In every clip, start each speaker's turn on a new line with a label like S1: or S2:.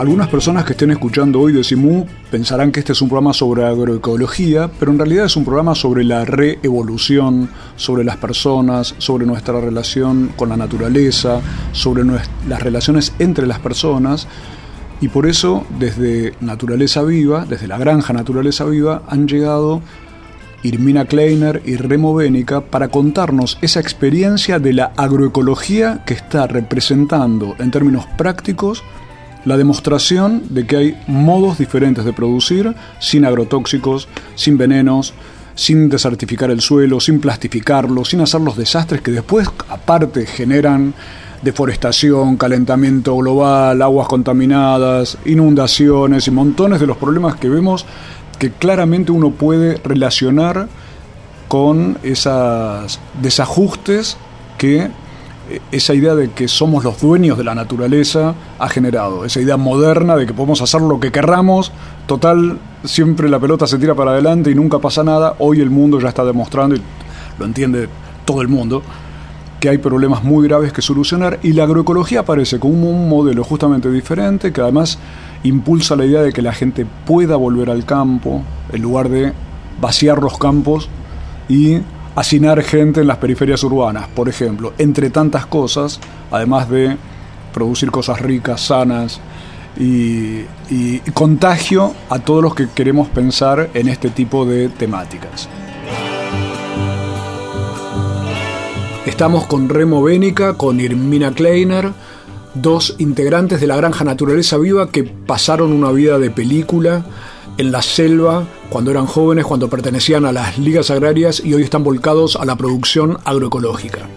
S1: Algunas personas que estén escuchando hoy de Simu pensarán que este es un programa sobre agroecología, pero en realidad es un programa sobre la reevolución, sobre las personas, sobre nuestra relación con la naturaleza, sobre las relaciones entre las personas. Y por eso, desde Naturaleza Viva, desde la granja Naturaleza Viva, han llegado Irmina Kleiner y Remo Bénica para contarnos esa experiencia de la agroecología que está representando en términos prácticos la demostración de que hay modos diferentes de producir sin agrotóxicos, sin venenos, sin desertificar el suelo, sin plastificarlo, sin hacer los desastres que después aparte generan deforestación, calentamiento global, aguas contaminadas, inundaciones y montones de los problemas que vemos que claramente uno puede relacionar con esos desajustes que esa idea de que somos los dueños de la naturaleza ha generado, esa idea moderna de que podemos hacer lo que querramos, total, siempre la pelota se tira para adelante y nunca pasa nada, hoy el mundo ya está demostrando, y lo entiende todo el mundo, que hay problemas muy graves que solucionar. Y la agroecología aparece como un modelo justamente diferente que además impulsa la idea de que la gente pueda volver al campo en lugar de vaciar los campos y hacinar gente en las periferias urbanas, por ejemplo, entre tantas cosas, además de producir cosas ricas, sanas y, contagio a todos los que queremos pensar en este tipo de temáticas. Estamos con Remo Bénica, con Irmina Kleiner, dos integrantes de la Granja Naturaleza Viva que pasaron una vida de película en la selva cuando eran jóvenes, cuando pertenecían a las ligas agrarias y hoy están volcados a la producción agroecológica.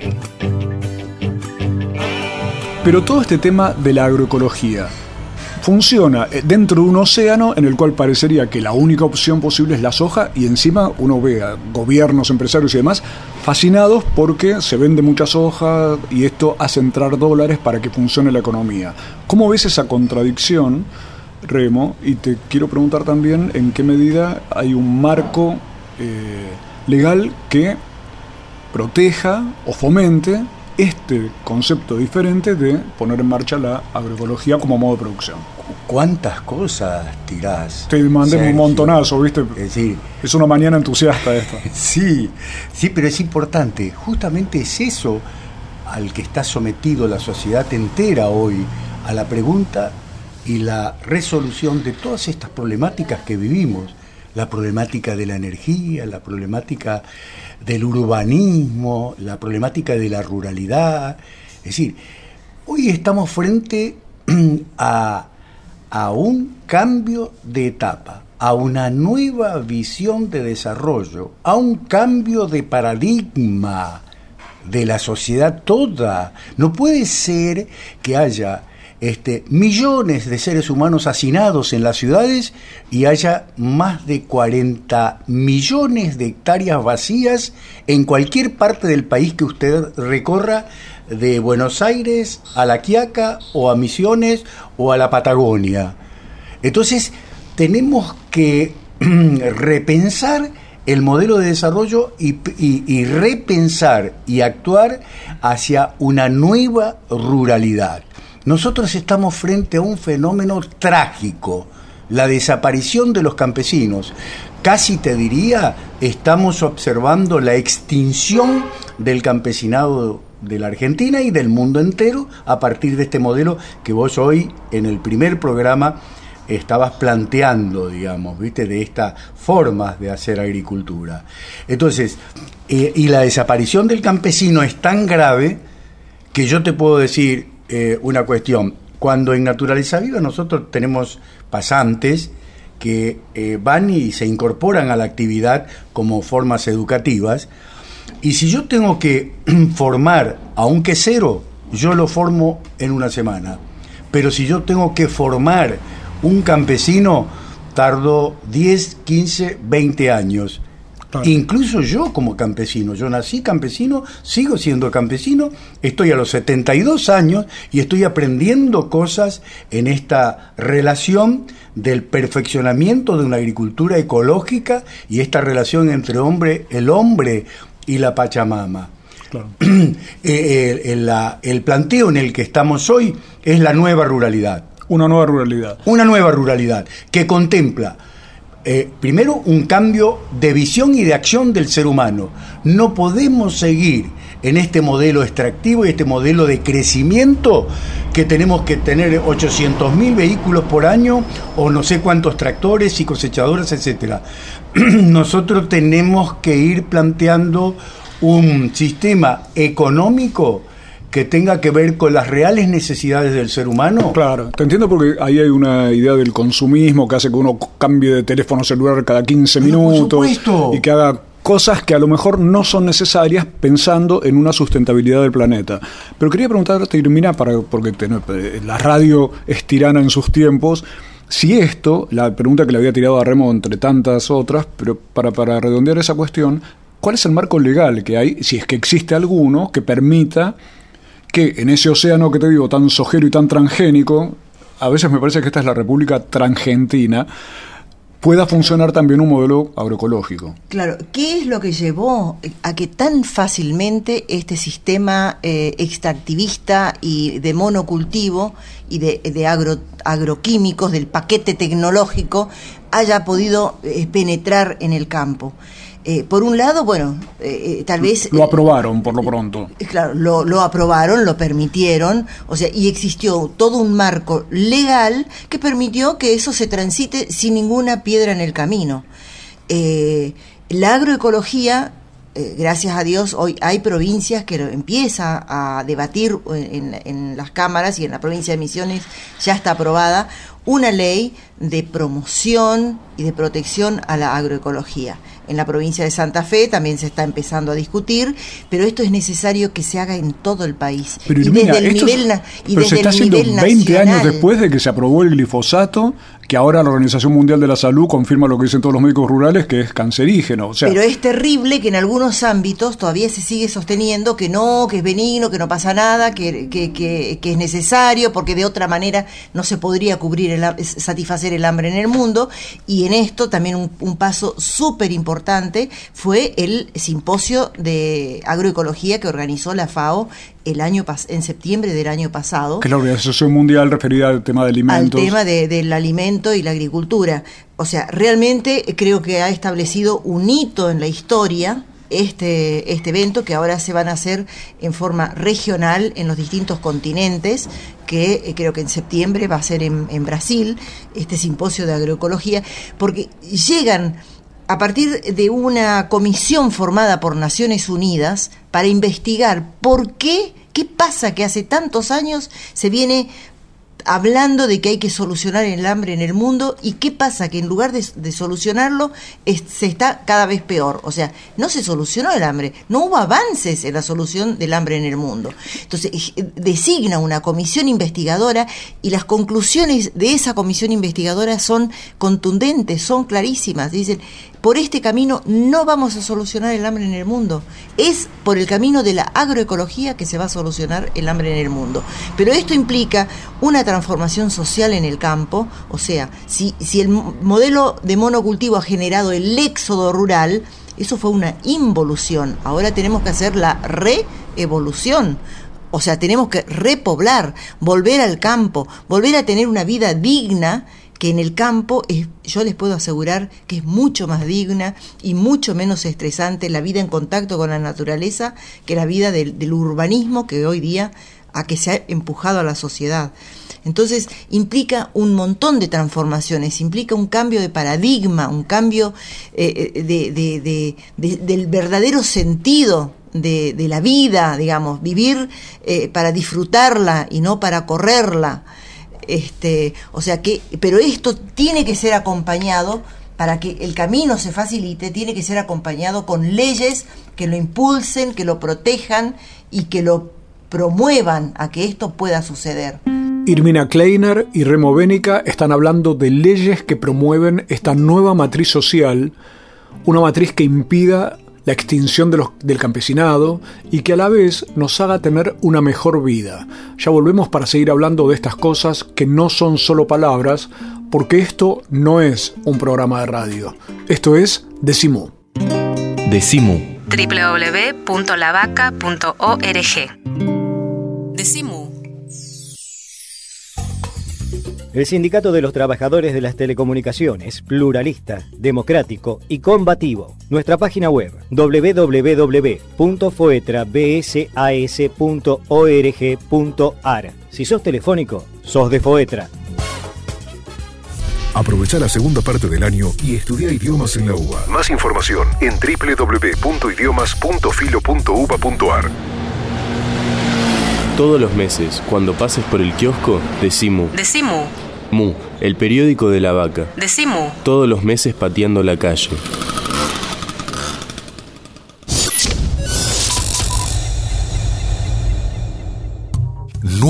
S1: Pero todo este tema de la agroecología funciona eh, dentro de un océano en el cual parecería que la única opción posible es la soja y encima uno ve a gobiernos, empresarios y demás fascinados porque se vende mucha soja y esto hace entrar dólares para que funcione la economía. ¿Cómo ves esa contradicción? Remo, y te quiero preguntar también en qué medida hay un marco eh, legal que proteja o fomente este concepto diferente de poner en marcha la agroecología como modo de producción.
S2: ¿Cuántas cosas tirás?
S1: Te mandé un montonazo, ¿viste? Es, decir, es una mañana entusiasta esta.
S2: sí, sí, pero es importante. Justamente es eso al que está sometido la sociedad entera hoy, a la pregunta y la resolución de todas estas problemáticas que vivimos, la problemática de la energía, la problemática del urbanismo, la problemática de la ruralidad. Es decir, hoy estamos frente a, a un cambio de etapa, a una nueva visión de desarrollo, a un cambio de paradigma de la sociedad toda. No puede ser que haya este, millones de seres humanos hacinados en las ciudades y haya más de 40 millones de hectáreas vacías en cualquier parte del país que usted recorra, de Buenos Aires a La Quiaca o a Misiones o a la Patagonia. Entonces, tenemos que repensar el modelo de desarrollo y repensar y actuar hacia una nueva ruralidad. Nosotros estamos frente a un fenómeno trágico, la desaparición de los campesinos. Casi te diría, estamos observando la extinción del campesinado de la Argentina y del mundo entero a partir de este modelo que vos hoy en el primer programa estabas planteando, digamos, ¿viste? De estas formas de hacer agricultura. Entonces, eh, y la desaparición del campesino es tan grave que yo te puedo decir, eh, una cuestión. Cuando en Naturaleza Viva nosotros tenemos pasantes que eh, van y se incorporan a la actividad como formas educativas, y si yo tengo que formar a un quesero, yo lo formo en una semana. Pero si yo tengo que formar un campesino, tardo 10, 15, 20 años. Incluso yo como campesino, yo nací campesino, sigo siendo campesino, estoy a los 72 años y estoy aprendiendo cosas en esta relación del perfeccionamiento de una agricultura ecológica y esta relación entre hombre, el hombre y la Pachamama. Eh, el planteo en el que estamos hoy es la nueva ruralidad.
S1: Una nueva ruralidad.
S2: Una nueva ruralidad que contempla eh, primero un cambio de visión y de acción del ser humano. No podemos seguir en este modelo extractivo y este modelo de crecimiento que tenemos que tener 800 mil vehículos por año o no sé cuántos tractores y cosechadoras, etcétera. Nosotros tenemos que ir planteando un sistema económico que tenga que ver con las reales necesidades del ser humano.
S1: Claro, te entiendo porque ahí hay una idea del consumismo que hace que uno cambie de teléfono celular cada 15 minutos y que haga cosas que a lo mejor no son necesarias pensando en una sustentabilidad del planeta. Pero quería preguntarte, Irmina, para, porque la radio es tirana en sus tiempos, si esto, la pregunta que le había tirado a Remo entre tantas otras, pero para, para redondear esa cuestión, ¿cuál es el marco legal que hay, si es que existe alguno, que permita que en ese océano que te digo tan sojero y tan transgénico, a veces me parece que esta es la República Transgentina, pueda funcionar también un modelo agroecológico.
S3: Claro, ¿qué es lo que llevó a que tan fácilmente este sistema eh, extractivista y de monocultivo y de, agro, agroquímicos, del paquete tecnológico, haya podido eh, penetrar en el campo? Eh, por un lado, bueno, eh, eh, tal vez...
S1: Lo aprobaron por lo pronto.
S3: Claro, lo, lo, aprobaron, lo permitieron, o sea, y existió todo un marco legal que permitió que eso se transite sin ninguna piedra en el camino. la agroecología gracias a Dios, hoy hay provincias que empieza a debatir en, en, las cámaras y en la provincia de Misiones ya está aprobada una ley de promoción y de protección a la agroecología en la provincia de Santa Fe también se está empezando a discutir, pero esto es necesario que se haga en todo el país.
S1: Pero y desde el nivel, y desde se está haciendo 20 años después de que se aprobó el glifosato, que ahora la Organización Mundial de la Salud confirma lo que dicen todos los médicos rurales, que es cancerígeno.
S3: Pero es terrible que en algunos ámbitos todavía se sigue sosteniendo que no, que es benigno, que no pasa nada, que, que, es necesario, porque de otra manera no se podría cubrir el, satisfacer el hambre en el mundo. Y en esto también un, un paso súper importante fue el simposio de agroecología que organizó la FAO el año en septiembre del año pasado.
S1: Que es la Organización Mundial referida al tema de alimentos.
S3: Al tema del alimento y la agricultura. O sea, realmente creo que ha establecido un hito en la historia este, este evento que ahora se van a hacer en forma regional en los distintos continentes, que eh, creo que en septiembre va a ser en, en Brasil, este simposio de agroecología, porque llegan a partir de una comisión formada por Naciones Unidas para investigar por qué, qué pasa que hace tantos años se viene hablando de que hay que solucionar el hambre en el mundo y qué pasa que en lugar de, solucionarlo se está cada vez peor. O sea, no se solucionó el hambre, no hubo avances en la solución del hambre en el mundo. Entonces, designa una comisión investigadora y las conclusiones de esa comisión investigadora son contundentes, son clarísimas. Dicen, por este camino no vamos a solucionar el hambre en el mundo. Es por el camino de la agroecología que se va a solucionar el hambre en el mundo. Pero esto implica una transformación social en el campo, o sea, si, el modelo de monocultivo ha generado el éxodo rural, eso fue una involución. Ahora tenemos que hacer la reevolución. O sea, tenemos que repoblar, volver al campo, volver a tener una vida digna que en el campo es, yo les puedo asegurar que es mucho más digna y mucho menos estresante la vida en contacto con la naturaleza que la vida del, urbanismo que hoy día a que se ha empujado a la sociedad. Entonces implica un montón de transformaciones, implica un cambio de paradigma, un cambio eh, eh, de, del verdadero sentido de, la vida, digamos, vivir eh, para disfrutarla y no para correrla. Este, o sea que, pero esto tiene que ser acompañado para que el camino se facilite, tiene que ser acompañado con leyes que lo impulsen, que lo protejan y que lo promuevan a que esto pueda suceder.
S1: Irmina Kleiner y Remo Bénica están hablando de leyes que promueven esta nueva matriz social, una matriz que impida la extinción del campesinado y que a la vez nos haga tener una mejor vida. Ya volvemos para seguir hablando de estas cosas que no son solo palabras, porque esto no es un programa de radio. Esto es Decimu.
S4: Decimu.
S5: www.lavaca.org. Decimu.
S6: El Sindicato de los Trabajadores de las Telecomunicaciones, pluralista, democrático y combativo. Nuestra página web www.foetrabsas.org.ar. Si sos telefónico, sos de Foetra.
S7: Aprovecha la segunda parte del año y estudia idiomas en la UBA. Más información en www.idiomas.filo.uba.ar.
S4: Todos los meses, cuando pases por el kiosco, decimos.
S5: Decimu.
S4: Mu, el periódico de la vaca.
S5: Decimu.
S4: Todos los meses pateando la calle.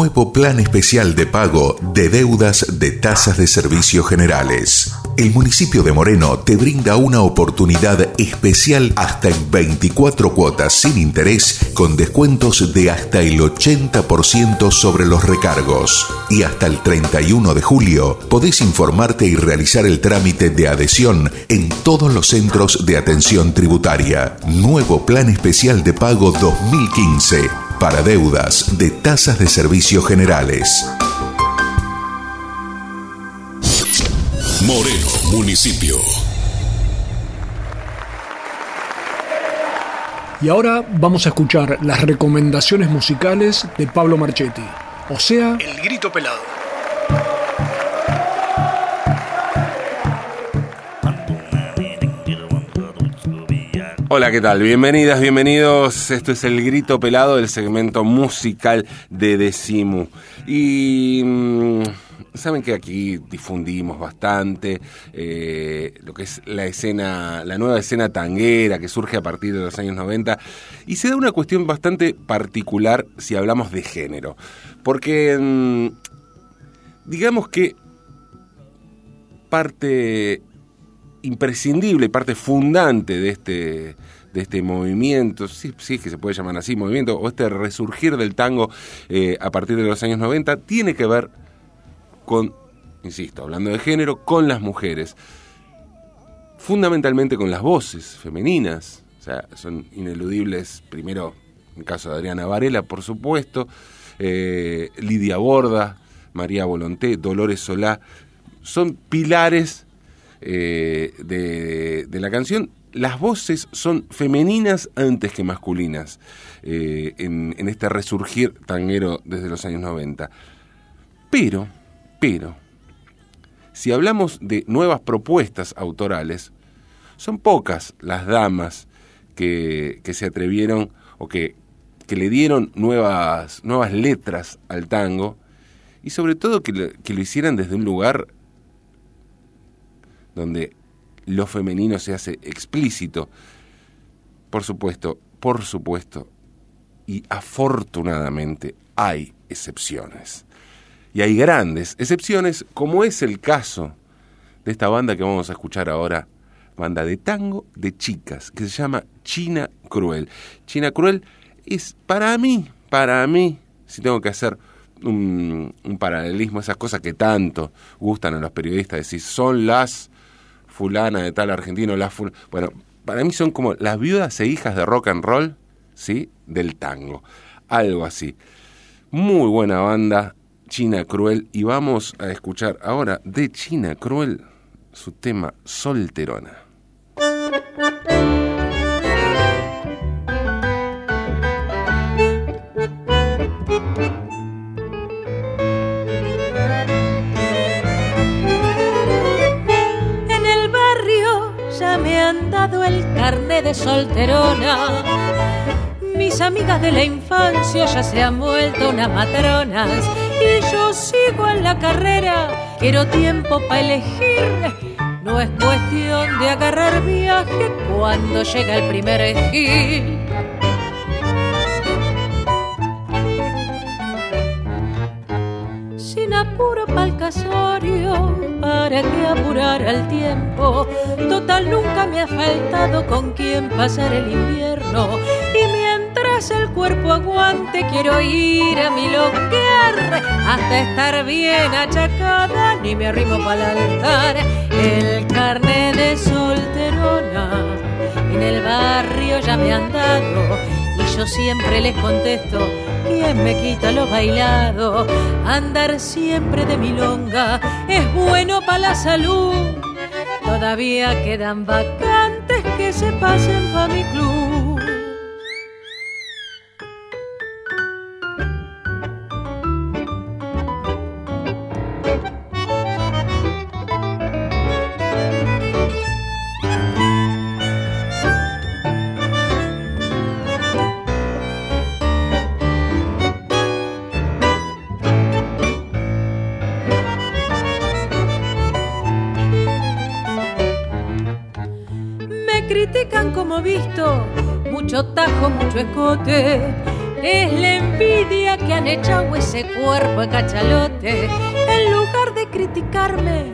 S7: Nuevo plan especial de pago de deudas de tasas de servicios generales. El municipio de Moreno te brinda una oportunidad especial hasta en 24 cuotas sin interés con descuentos de hasta el 80% sobre los recargos. Y hasta el 31 de julio podés informarte y realizar el trámite de adhesión en todos los centros de atención tributaria. Nuevo plan especial de pago 2015 para deudas de tasas de servicios generales.
S8: Moreno, municipio.
S1: Y ahora vamos a escuchar las recomendaciones musicales de Pablo Marchetti, o sea, El Grito Pelado.
S9: Hola, ¿qué tal? Bienvenidas, bienvenidos. Esto es el grito pelado del segmento musical de Decimu. Y mm, saben que aquí difundimos bastante eh, lo que es la escena, la nueva escena tanguera que surge a partir de los años 90 y se da una cuestión bastante particular si hablamos de género. Porque mm, digamos que parte imprescindible, parte fundante de este, de este movimiento, sí, sí que se puede llamar así, movimiento, o este resurgir del tango eh, a partir de los años 90, tiene que ver con, insisto, hablando de género, con las mujeres. Fundamentalmente con las voces femeninas, o sea, son ineludibles, primero, en el caso de Adriana Varela, por supuesto, eh, Lidia Borda, María Volonté, Dolores Solá, son pilares eh, de, la canción, las voces son femeninas antes que masculinas eh, en, este resurgir tanguero desde los años 90. Pero, pero, si hablamos de nuevas propuestas autorales, son pocas las damas que, que se atrevieron o que, que, le dieron nuevas, nuevas letras al tango y sobre todo que que lo hicieran desde un lugar donde lo femenino se hace explícito. Por supuesto, por supuesto, y afortunadamente hay excepciones. Y hay grandes excepciones, como es el caso de esta banda que vamos a escuchar ahora, banda de tango de chicas, que se llama China Cruel. China Cruel es para mí, para mí, si tengo que hacer un, paralelismo, esas cosas que tanto gustan a los periodistas, decir, son las fulana de tal argentino, la bueno, para mí son como las viudas e hijas de rock and roll, ¿sí? Del tango, algo así. Muy buena banda, China Cruel, y vamos a escuchar ahora de China Cruel su tema Solterona.
S10: El carne de solterona. Mis amigas de la infancia ya se han vuelto unas matronas y yo sigo en la carrera. Quiero tiempo para elegir. No es cuestión de agarrar viaje cuando llega el primer esquí. Apuro pa'l casorio, para que apurar el tiempo. Total nunca me ha faltado con quien pasar el invierno. Y mientras el cuerpo aguante, quiero ir a milonguear hasta estar bien achacada, ni me arrimo para el altar. El carne de solterona en el barrio ya me han dado yo siempre les contesto, ¿quién me quita lo bailado? Andar siempre de milonga es bueno para la salud. Todavía quedan vacantes que se pasen pa' mi club. Mucho tajo, mucho escote. Es la envidia que han echado ese cuerpo de cachalote. En lugar de criticarme,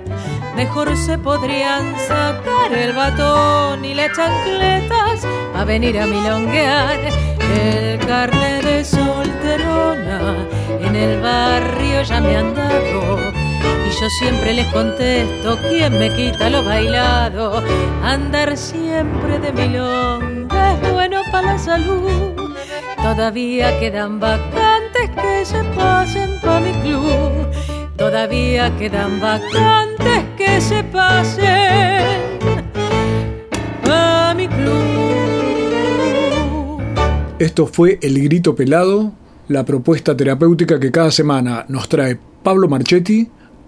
S10: mejor se podrían sacar el batón y las chancletas a venir a milonguear. El carne de solterona en el barrio ya me han dado y yo siempre les contesto, ¿quién me quita lo bailado? Andar siempre de milonga es bueno para la salud. Todavía quedan vacantes que se pasen pa' mi club. Todavía quedan vacantes que se pasen pa' mi club.
S1: Esto fue El Grito Pelado, la propuesta terapéutica que cada semana nos trae Pablo Marchetti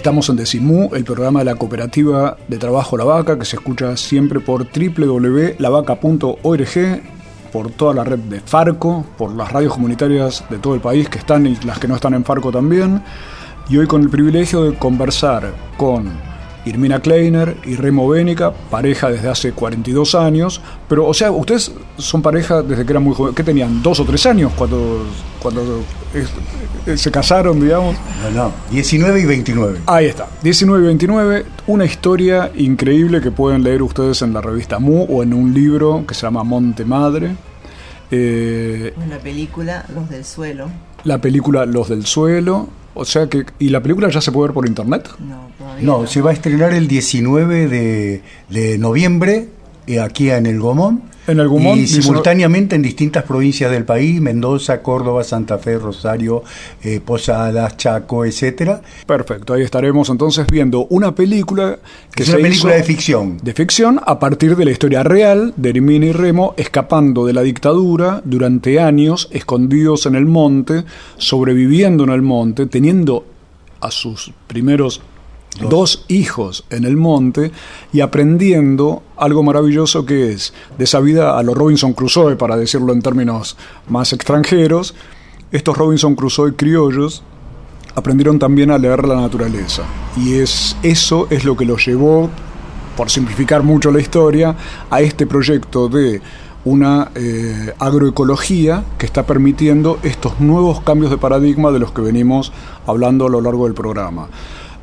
S1: Estamos en Decimú, el programa de la cooperativa de trabajo La Vaca, que se escucha siempre por www.lavaca.org, por toda la red de Farco, por las radios comunitarias de todo el país que están y las que no están en Farco también. Y hoy con el privilegio de conversar con Irmina Kleiner y Remo Bénica, pareja desde hace 42 años. Pero, o sea, ustedes son pareja desde que eran muy jóvenes. ¿Qué tenían? ¿Dos o tres años cuando, cuando eh, se casaron, digamos?
S2: No, no, 19 y 29.
S1: Ahí está, 19 y 29. Una historia increíble que pueden leer ustedes en la revista Mu o en un libro que se llama Monte Madre.
S3: Eh, la película Los del Suelo.
S1: La película Los del Suelo o sea que, ¿y la película ya se puede ver por internet?
S2: No, se va a estrenar el 19 de, de noviembre eh, aquí en el Gomón
S1: en
S2: y simultáneamente en distintas provincias del país, Mendoza, Córdoba, Santa Fe, Rosario, eh, Posadas, Chaco, etcétera.
S1: Perfecto, ahí estaremos entonces viendo una película que
S2: es una película de ficción.
S1: De ficción a partir de la historia real de Hermina y Remo escapando de la dictadura durante años, escondidos en el monte, sobreviviendo en el monte, teniendo a sus primeros dos. hijos en el monte y aprendiendo algo maravilloso que es de esa vida a los Robinson Crusoe, para decirlo en términos más extranjeros, estos Robinson Crusoe criollos aprendieron también a leer la naturaleza. Y es, eso es lo que los llevó, por simplificar mucho la historia, a este proyecto de una eh, agroecología que está permitiendo estos nuevos cambios de paradigma de los que venimos hablando a lo largo del programa.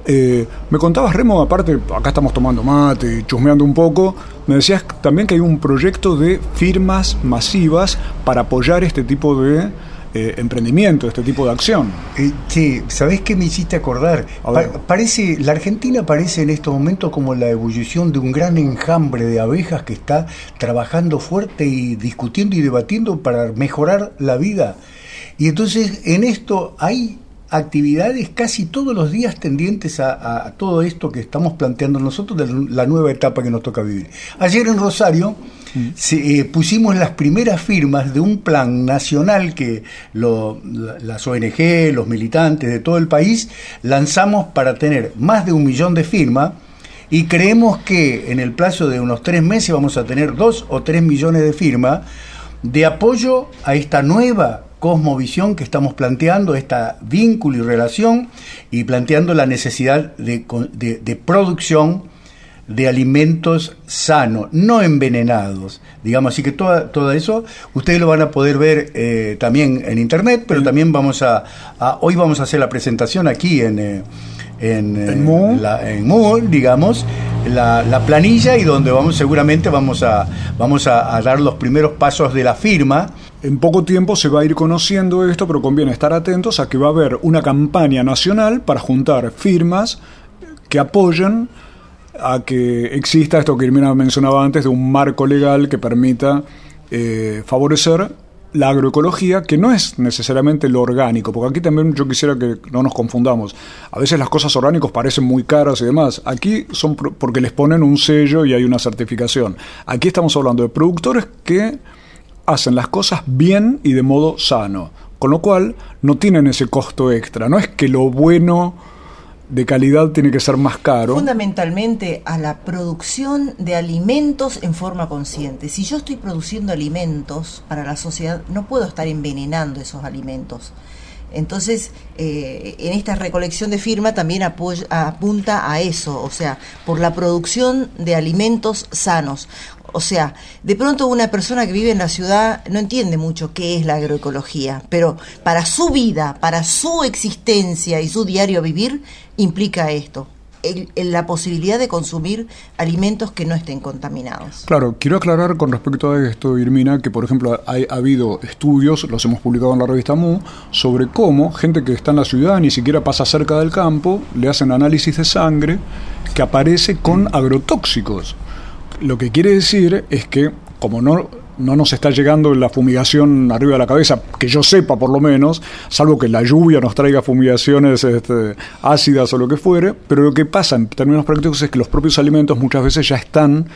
S1: Eh, me contabas, Remo, aparte, acá estamos tomando mate, chusmeando un poco, me decías también que hay un proyecto de firmas masivas para apoyar este tipo de eh, emprendimiento, este tipo de acción.
S2: Eh, sí, ¿sabés qué me hiciste acordar? parece, la Argentina parece en estos momentos como la ebullición de un gran enjambre de abejas que está trabajando fuerte y discutiendo y debatiendo para mejorar la vida. Y entonces en esto hay actividades casi todos los días tendientes a, todo esto que estamos planteando nosotros de la nueva etapa que nos toca vivir. Ayer en Rosario se, eh, pusimos las primeras firmas de un plan nacional que lo- las ONG, los militantes de todo el país lanzamos para tener más de un millón de firmas y creemos que en el plazo de unos tres meses vamos a tener dos o tres millones de firmas de apoyo a esta nueva cosmovisión que estamos planteando, esta vínculo y relación, y planteando la necesidad de, de- de producción de alimentos sanos, no envenenados, digamos, así que toda, todo eso ustedes lo van a poder ver eh, también en internet, pero también vamos a, a- hoy vamos a hacer la presentación aquí en eh, en, eh,
S1: En
S2: la- en Mu, digamos, la, la planilla y donde vamos seguramente vamos a vamos a, a dar los primeros pasos de la firma.
S1: En poco tiempo se va a ir conociendo esto, pero conviene estar atentos a que va a haber una campaña nacional para juntar firmas que apoyen a que exista esto que Irmina mencionaba antes de un marco legal que permita eh, favorecer la agroecología, que no es necesariamente lo orgánico, porque aquí también yo quisiera que no nos confundamos. A veces las cosas orgánicas parecen muy caras y demás. Aquí son porque les ponen un sello y hay una certificación. Aquí estamos hablando de productores que hacen las cosas bien y de modo sano, con lo cual no tienen ese costo extra. No es que lo bueno de calidad tiene que ser más caro.
S3: Fundamentalmente a la producción de alimentos en forma consciente. Si yo estoy produciendo alimentos para la sociedad, no puedo estar envenenando esos alimentos. Entonces, eh, en esta recolección de firma también apunta a eso, o sea, por la producción de alimentos sanos. O sea, de pronto una persona que vive en la ciudad no entiende mucho qué es la agroecología, pero para su vida, para su existencia y su diario vivir, implica esto, el- la posibilidad de consumir alimentos que no estén contaminados.
S1: Claro, quiero aclarar con respecto a esto, Irmina, que por ejemplo hay- ha habido estudios, los hemos publicado en la revista Mu, sobre cómo gente que está en la ciudad, ni siquiera pasa cerca del campo, le hacen análisis de sangre que aparece con agrotóxicos. Lo que quiere decir es que, como no, no nos está llegando la fumigación arriba de la cabeza, que yo sepa por lo menos, salvo que la lluvia nos traiga fumigaciones este, ácidas o lo que fuere, pero lo que pasa en términos prácticos es que los propios alimentos muchas veces ya están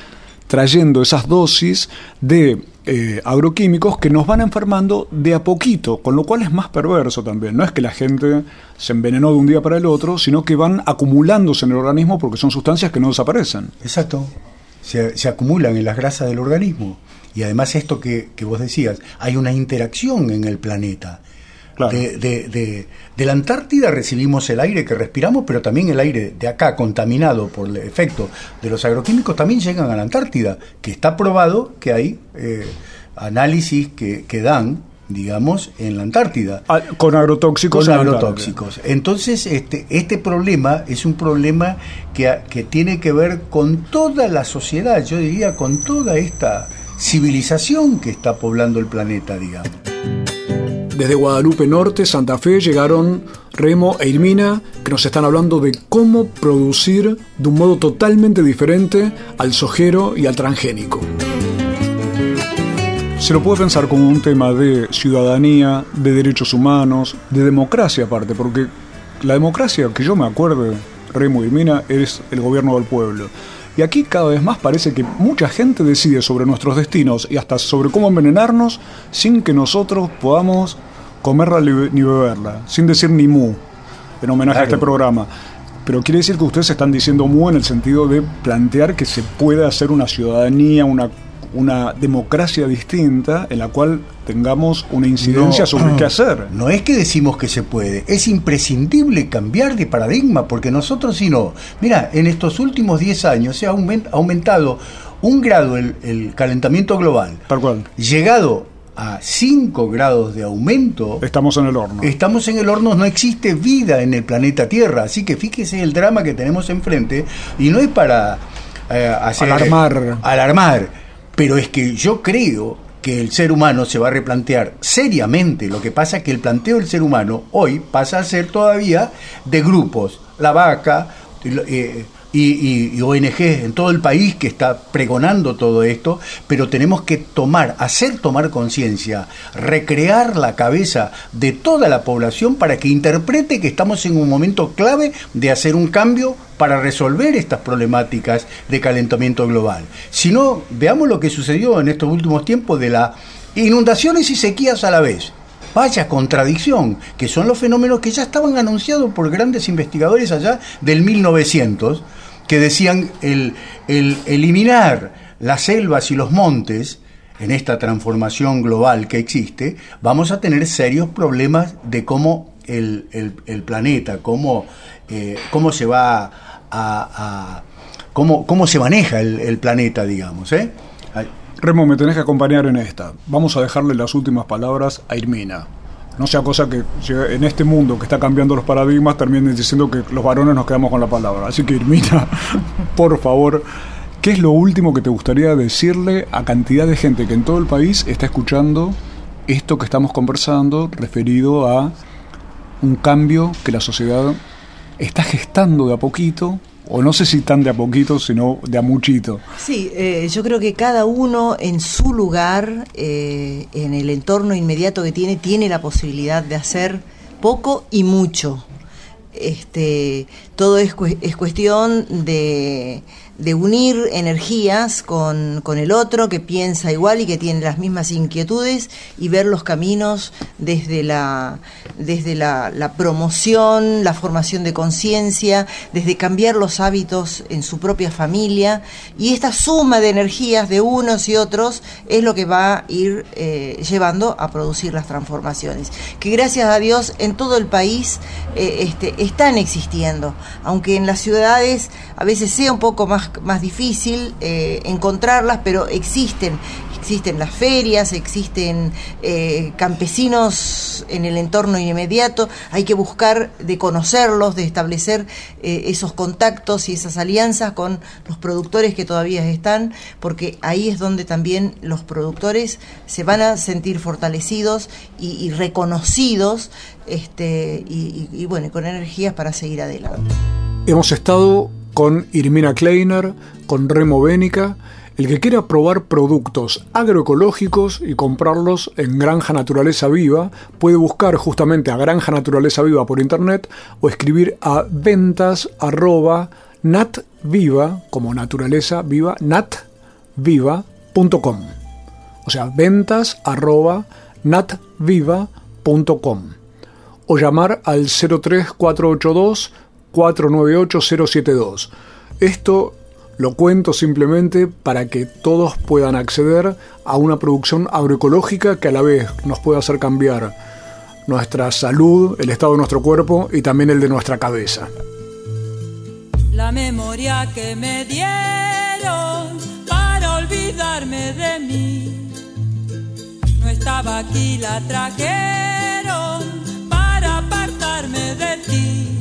S1: trayendo esas dosis de eh, agroquímicos que nos van enfermando de a poquito, con lo cual es más perverso también. No es que la gente se envenenó de un día para el otro, sino que van acumulándose en el organismo porque son sustancias que no desaparecen.
S2: Exacto. Se, se acumulan en las grasas del organismo. Y además esto que, que vos decías, hay una interacción en el planeta.
S1: Claro.
S2: De, de- de- de la Antártida recibimos el aire que respiramos, pero también el aire de acá, contaminado por el efecto de los agroquímicos, también llegan a la Antártida, que está probado que hay eh, análisis que, que dan, digamos, en la Antártida.
S1: Ah, Con agrotóxicos.
S2: Con
S1: en
S2: agrotóxicos. Entonces, este, este problema es un problema que, que tiene que ver con toda la sociedad, yo diría con toda esta civilización que está poblando el planeta, digamos.
S1: Desde Guadalupe Norte, Santa Fe, llegaron Remo e Irmina, que nos están hablando de cómo producir de un modo totalmente diferente al sojero y al transgénico. Se lo puede pensar como un tema de ciudadanía, de derechos humanos, de democracia aparte, porque la democracia que yo me acuerdo, Remo y Irmina, es el gobierno del pueblo. Y aquí cada vez más parece que mucha gente decide sobre nuestros destinos y hasta sobre cómo envenenarnos sin que nosotros podamos comerla ni be- ni beberla, sin decir ni mu, en homenaje a este programa. Pero quiere decir que ustedes están diciendo mu en el sentido de plantear que se puede hacer una ciudadanía, una, una democracia distinta en la cual tengamos una incidencia
S2: No.
S1: sobre qué hacer.
S2: No es que decimos que se puede, es imprescindible cambiar de paradigma, porque nosotros si no, mira, en estos últimos 10 años se ha aument- aumentado un grado el, el calentamiento global,
S1: Tal cual.
S2: llegado a 5 grados de aumento,
S1: Estamos en el horno.
S2: Estamos en el horno, no existe vida en el planeta Tierra, así que fíjese el drama que tenemos enfrente y no es para eh, hacer
S1: Alarmar.
S2: alarmar, pero es que yo creo que el ser humano se va a replantear seriamente. Lo que pasa es que el planteo del ser humano hoy pasa a ser todavía de grupos, la vaca eh, y, ONG en todo el país que está pregonando todo esto, pero tenemos que tomar, hacer tomar conciencia, recrear la cabeza de toda la población para que interprete que estamos en un momento clave de hacer un cambio para resolver estas problemáticas de calentamiento global. Si no, veamos lo que sucedió en estos últimos tiempos de las inundaciones y sequías a la vez. Vaya contradicción, que son los fenómenos que ya estaban anunciados por grandes investigadores allá del 1900, que decían el, el eliminar las selvas y los montes en esta transformación global que existe, vamos a tener serios problemas de cómo el, planeta, cómo, eh, cómo se va a... cómo, cómo, se maneja el, planeta, digamos. ¿eh?
S1: Remo, me tenés que acompañar en esta. Vamos a dejarle las últimas palabras a Irmina. No sea cosa que en este mundo que está cambiando los paradigmas terminen diciendo que los varones nos quedamos con la palabra. Así que Irmina, por favor, ¿Qué es lo último que te gustaría decirle a cantidad de gente que en todo el país está escuchando esto que estamos conversando referido a un cambio que la sociedad está gestando de a poquito, o no sé si tan de a poquito, sino de a muchito.
S3: Sí, eh, yo creo que cada uno en su lugar, eh, en el entorno inmediato que tiene, tiene la posibilidad de hacer poco y mucho. Este, todo es, es cuestión de, de unir energías con, con, el otro que piensa igual y que tiene las mismas inquietudes y ver los caminos desde la, desde la, promoción, la formación de conciencia, desde cambiar los hábitos en su propia familia. Y esta suma de energías de unos y otros es lo que va a ir eh, llevando a producir las transformaciones que gracias a Dios en todo el país eh, este, están existiendo. Aunque en las ciudades a veces sea un poco más, más difícil eh, encontrarlas, pero existen. Existen las ferias, existen eh, campesinos en el entorno inmediato, hay que buscar de conocerlos, de establecer eh, esos contactos y esas alianzas con los productores que todavía están, porque ahí es donde también los productores se van a sentir fortalecidos y, reconocidos este, y, y bueno, con energías para seguir adelante.
S1: Hemos estado con Irmina Kleiner, con Remo Bénica. El que quiera probar productos agroecológicos y comprarlos en Granja Naturaleza Viva puede buscar justamente a Granja Naturaleza Viva por internet o escribir a ventas arroba natviva, como naturaleza viva, natviva.com. O sea, ventas arroba natviva.com. O llamar al 03482 498072. Esto lo cuento simplemente para que todos puedan acceder a una producción agroecológica que a la vez nos pueda hacer cambiar nuestra salud, el estado de nuestro cuerpo y también el de nuestra cabeza.
S11: La memoria que me dieron para olvidarme de mí no estaba aquí, la trajeron para apartarme de ti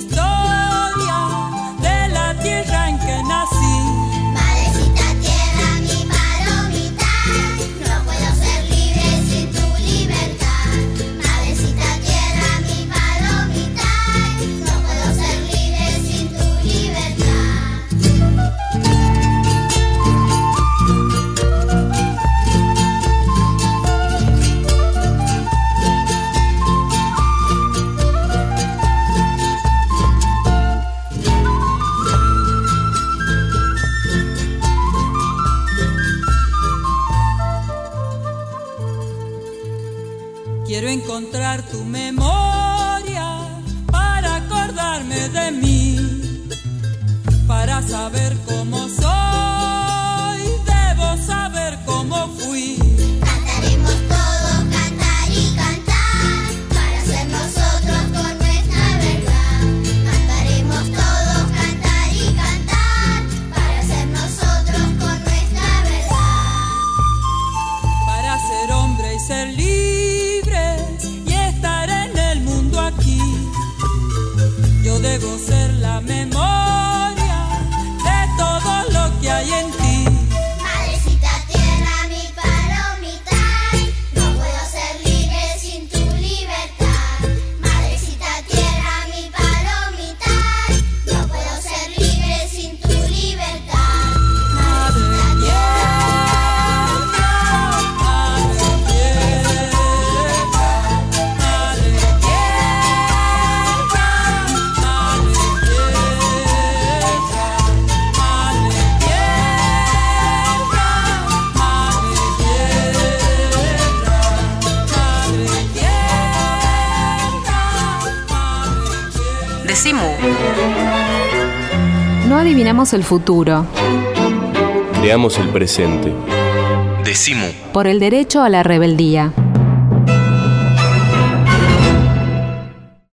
S12: el futuro.
S4: Creamos el presente.
S8: Decimu.
S12: Por el derecho a la rebeldía.